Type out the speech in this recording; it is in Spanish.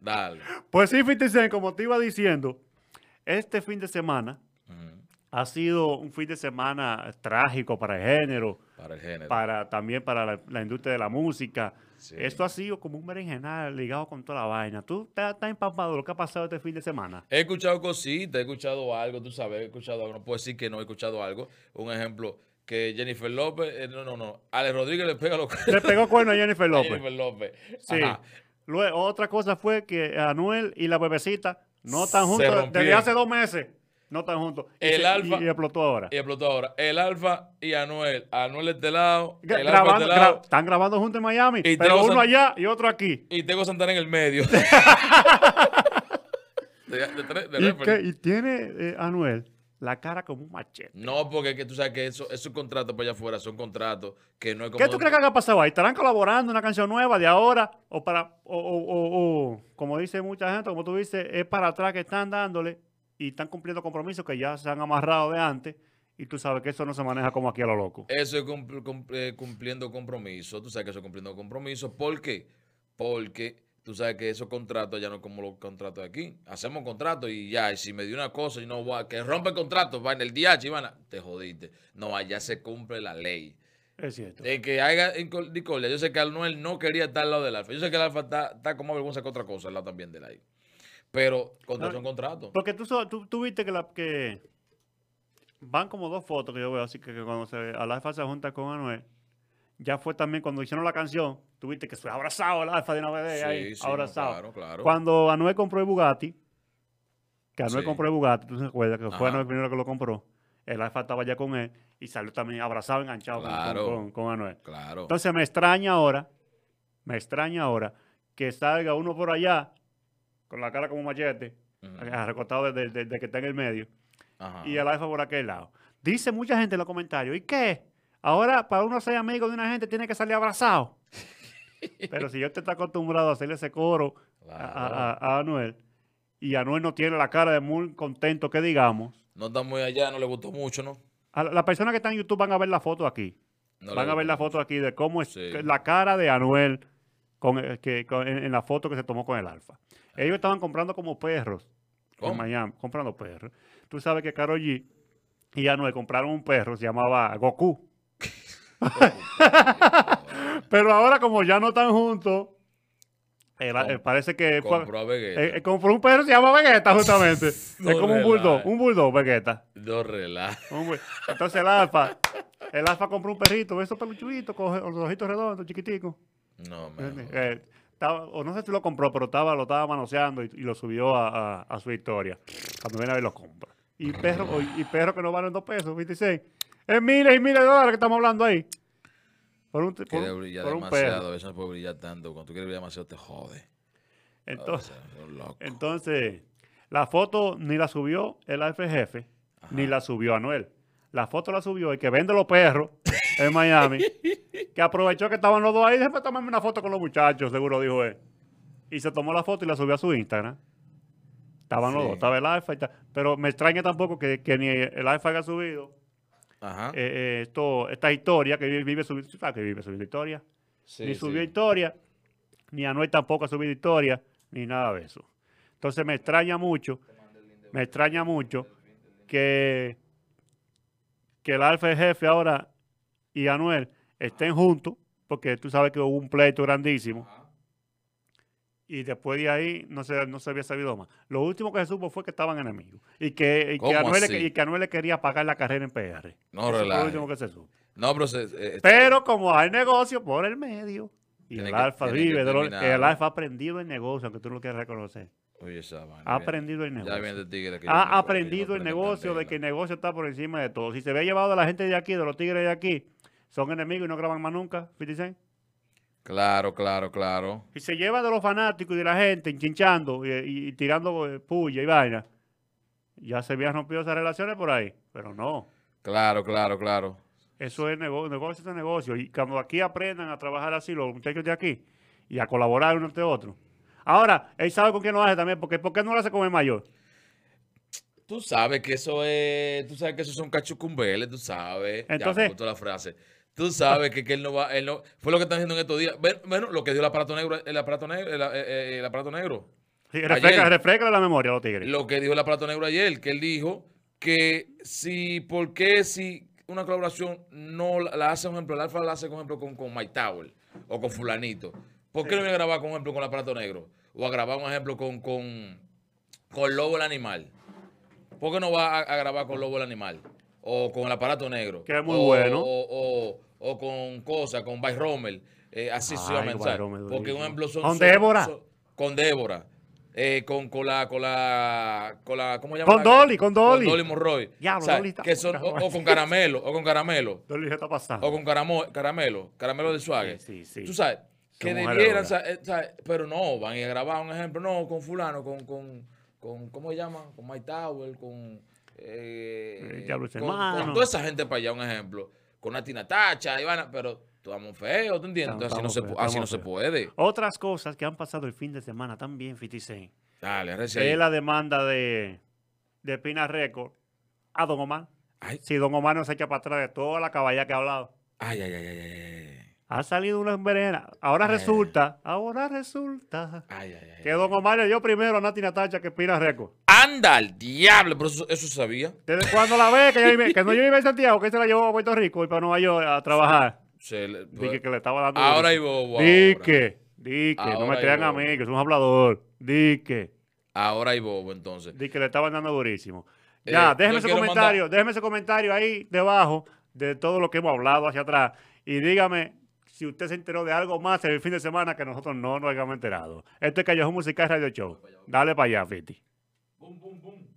Dale. Pues sí, 50 Cent, como te iba diciendo, este fin de semana ha sido un fin de semana trágico para el género, Para el género. para, también para la, la industria de la música. Sí. Esto ha sido como un berenjenal ligado con toda la vaina. ¿Tú estás, estás empapado de lo que ha pasado este fin de semana? He escuchado cositas, he escuchado algo, tú sabes, he escuchado algo. No puedo decir que no he escuchado algo. Un ejemplo, que Jennifer López, eh, no, no, no. Alex Rodríguez le pega los Le pegó cuerno a Jennifer López. Jennifer López. Sí. Ajá. Luego, otra cosa fue que Anuel y la bebecita no están juntos desde hace dos meses. No están juntos. Y El se- Alfa- Y, explotó ahora. Y explotó ahora. El Alfa y Anuel. Anuel de este lado. El Alfa de este lado. gra- están grabando juntos en Miami, Y pero uno San- allá y otro aquí. Y tengo Santana en el medio. de, de de que- y tiene eh, Anuel la cara como un machete. No, porque es que tú sabes que eso, esos contratos para allá afuera son contratos que no es como. ¿Qué tú crees que haya pasado ahí? ¿Estarán colaborando una canción nueva de ahora? ¿O para, o, o- o- como dice mucha gente, como tú dices, es para atrás que están dándole y están cumpliendo compromisos que ya se han amarrado de antes y tú sabes que eso no se maneja como aquí a lo loco. Eso es cumpl- cum- eh, cumpliendo compromisos. Tú sabes que eso es cumpliendo compromisos. ¿Por qué? Porque tú sabes que esos contratos ya no como los contratos de aquí. Hacemos contratos y ya, y si me dio una cosa y no voy a- que rompe el contrato, va en el DH, Ivana, te jodiste. No, allá se cumple la ley. Es cierto. De que haya discordia. Yo sé que Anuel no quería estar al lado del Alfa. Yo sé que el Alfa está, está como vergüenza que otra cosa al lado también del ahí. Pero contrato son contratos. Porque tú, tú, tú viste que, la, que van como dos fotos que yo veo, así que, que cuando se, Alfa se junta con Anuel, ya fue también cuando hicieron la canción, tú viste que fue abrazado el Alfa de una vez ahí, Sí, abrazado. claro, claro. Cuando Anuel compró el Bugatti, que Anuel Sí. compró el Bugatti, tú te acuerdas que fue Ajá. Anuel primero que lo compró, el Alfa estaba ya con él y salió también abrazado, enganchado con- Claro. con, con- con Anuel. Claro. Entonces me extraña ahora, me extraña ahora que salga uno por allá con la cara como machete, Ujú. recostado desde desde- desde que está en el medio, Ajá. y el alfa por aquel lado. Dice mucha gente en los comentarios, ¿y qué? Ahora, para uno ser amigo de una gente, tiene que salir abrazado. Pero si yo te está acostumbrado a hacerle ese coro a, a- a- a Anuel, y Anuel no tiene la cara de muy contento que digamos, No está muy allá, no le gustó mucho, ¿no? a la- las personas que están en YouTube van a ver la foto aquí. No van a ver la foto aquí de cómo es Sí. la cara de Anuel con, el- que, con- en, en la foto que se tomó con el Alfa. Ellos estaban comprando como perros ¿Cómo? en Miami, comprando perros. Tú sabes que Karol G y Anuel compraron un perro, se llamaba Goku. Pero ahora como ya no están juntos, Com- eh, parece que fue- Compró a Vegeta. eh, eh, compró un perro, se llama Vegeta justamente. No es como un bulldog, un bulldog Vegeta. No Entonces el alfa, el alfa compró un perrito, esos peluchuditos, con los ojitos redondos, chiquiticos. No, man. Eh, estaba- o no sé si lo compró, pero estaba, lo estaba manoseando y, y lo subió a, a- a su historia. Cuando viene a ver, lo compra. Y perro, y perro que no valen dos pesos, 26. Es miles y miles de dólares que estamos hablando ahí. Por un, brillar por demasiado. veces no puede brillar tanto. Cuando tú quieres brillar demasiado, te jode. Entonces, entonces, la foto ni la subió el jefe, ni la subió Anuel. La foto la subió el que vende los perros en Miami, que aprovechó que estaban los dos ahí, déjame tomarme una foto con los muchachos, seguro dijo él. Y se tomó la foto y la subió a su Instagram. Estaban los dos, estaba el tal. Pero me extraña tampoco que, que ni el alfa haya subido Ajá. eh, eh, esto, esta historia, que vive, subiendo, ¿sabes que vive subiendo historia? Sí, ni sí. subió historia, ni Anuel tampoco ha subido historia, ni nada de eso. Entonces me extraña mucho, me extraña mucho que, que el Alfa el jefe ahora y Anuel estén juntos, porque tú sabes que hubo un pleito grandísimo. Y después de ahí no se, no se había sabido más. Lo último que se supo fue que estaban enemigos. Y que, y que, ¿Cómo Anuel, le- y que Anuel le quería pagar la carrera en PR. No Eso fue lo último que se supo. No, pero se, eh, Pero como hay negocio por el medio, y el alfa vive, el alfa ha aprendido el negocio, aunque tú no lo quieras reconocer. Oye. Ha aprendido el negocio. tigre. que Ha aprendido el negocio de que el negocio está por encima de todo. Si se ve llevado a la gente de aquí, de los tigres de aquí, son enemigos y no graban más nunca, 50 Cent. Claro, claro, claro. Y se lleva de los fanáticos y de la gente chinchando y, y- y tirando eh, puya y vaina. Ya se habían rompido esas relaciones por ahí, pero no. Claro, claro, claro. Eso es negocio, negocio es negocio. Y cuando aquí aprendan a trabajar así, los muchachos de aquí, y a colaborar uno entre otro. Ahora, él sabe con quién lo hace también, porque ¿por qué no lo hace con el mayor? Tú sabes que eso es, tú sabes que eso son cachucumbeles, tú sabes. Entonces- ya, la frase. Tú sabes que, que él no va, él no, fue lo que están diciendo en estos días. Bueno, lo que dio el aparato negro, el aparato negro, el, eh, eh, el aparato negro. Sí, refresca, ayer. refresca la memoria los tigres. lo que dijo la Plato Negro ayer, que él dijo que si, ¿por qué si una colaboración no la, la hace, por ejemplo, el Alfa la hace, por ejemplo, con, con Mike Tower o con fulanito? ¿Por qué no viene a grabar, por ejemplo, con la Plato Negro? O a grabar, un ejemplo, con, con, con Lobo el Animal. ¿Por qué no va a, a grabar con Lobo el Animal? O con el aparato negro. Que es muy O- bueno. O, o- o con cosas, con By Rommel. Eh, así Ay, sucesivamente, By ¿sabes? Rommel, Porque, un ejemplo, son. ¿Con son- Débora? son- con Débora. Eh, con, con la, con la, con la, ¿cómo llama? Con Dolly, con Dolly. Con Dolly Monroy. Diablo, ¿Sabes? Dolly está- Que son, o, o con caramelo, o con caramelo, Dolly, ¿qué está pasando? o con caramo, caramelo, caramelo de suave. Sí, sí, sí. Tú sabes, que Son debieran, duras. sa- eh, ¿sabes? pero no, van a a grabar un ejemplo, no, con fulano, con, con, con ¿cómo se llama? Con Mike Tower, con, eh, Diablo, con, con toda esa gente para allá, un ejemplo, con Natina Tacha, Ivana, pero estamos feos, ¿tú entiendes? Estamos- así no, se, así no se puede. Otras cosas que han pasado el fin de semana también, 56. Dale. Es la demanda de, de Pina Record a Don Omar. Ay, Si Don Omar no se echa para atrás de toda la caballa que ha hablado. ay, ay, ay, ay, ay. Ha salido una envenena. Ahora Eh. resulta, ahora resulta Ay, ay, ay. que Don Omar le dio primero a Nati Natacha que Pina Record. Anda al diablo, pero eso, eso sabía. Desde cuando la ve, que, yo que no yo vive en Santiago, que se la llevó a Puerto Rico y para Nueva York a trabajar. Se le- Dije que le estaba dando. ahora durísimo. bobo. Dique, dique, no Ahora me crean a mí, que es un hablador. Dique, Ahora hay bobo, entonces. dique le estaban dando durísimo. Eh, Ya, yo déjeme ese comentario, déjeme ese comentario ahí debajo de todo lo que hemos hablado hacia atrás. Y dígame si usted se enteró de algo más el fin de semana que nosotros no nos hayamos enterado. Este es Callejón Musical Radio Show. Dale para allá, Fiti. Bum, bum, bum.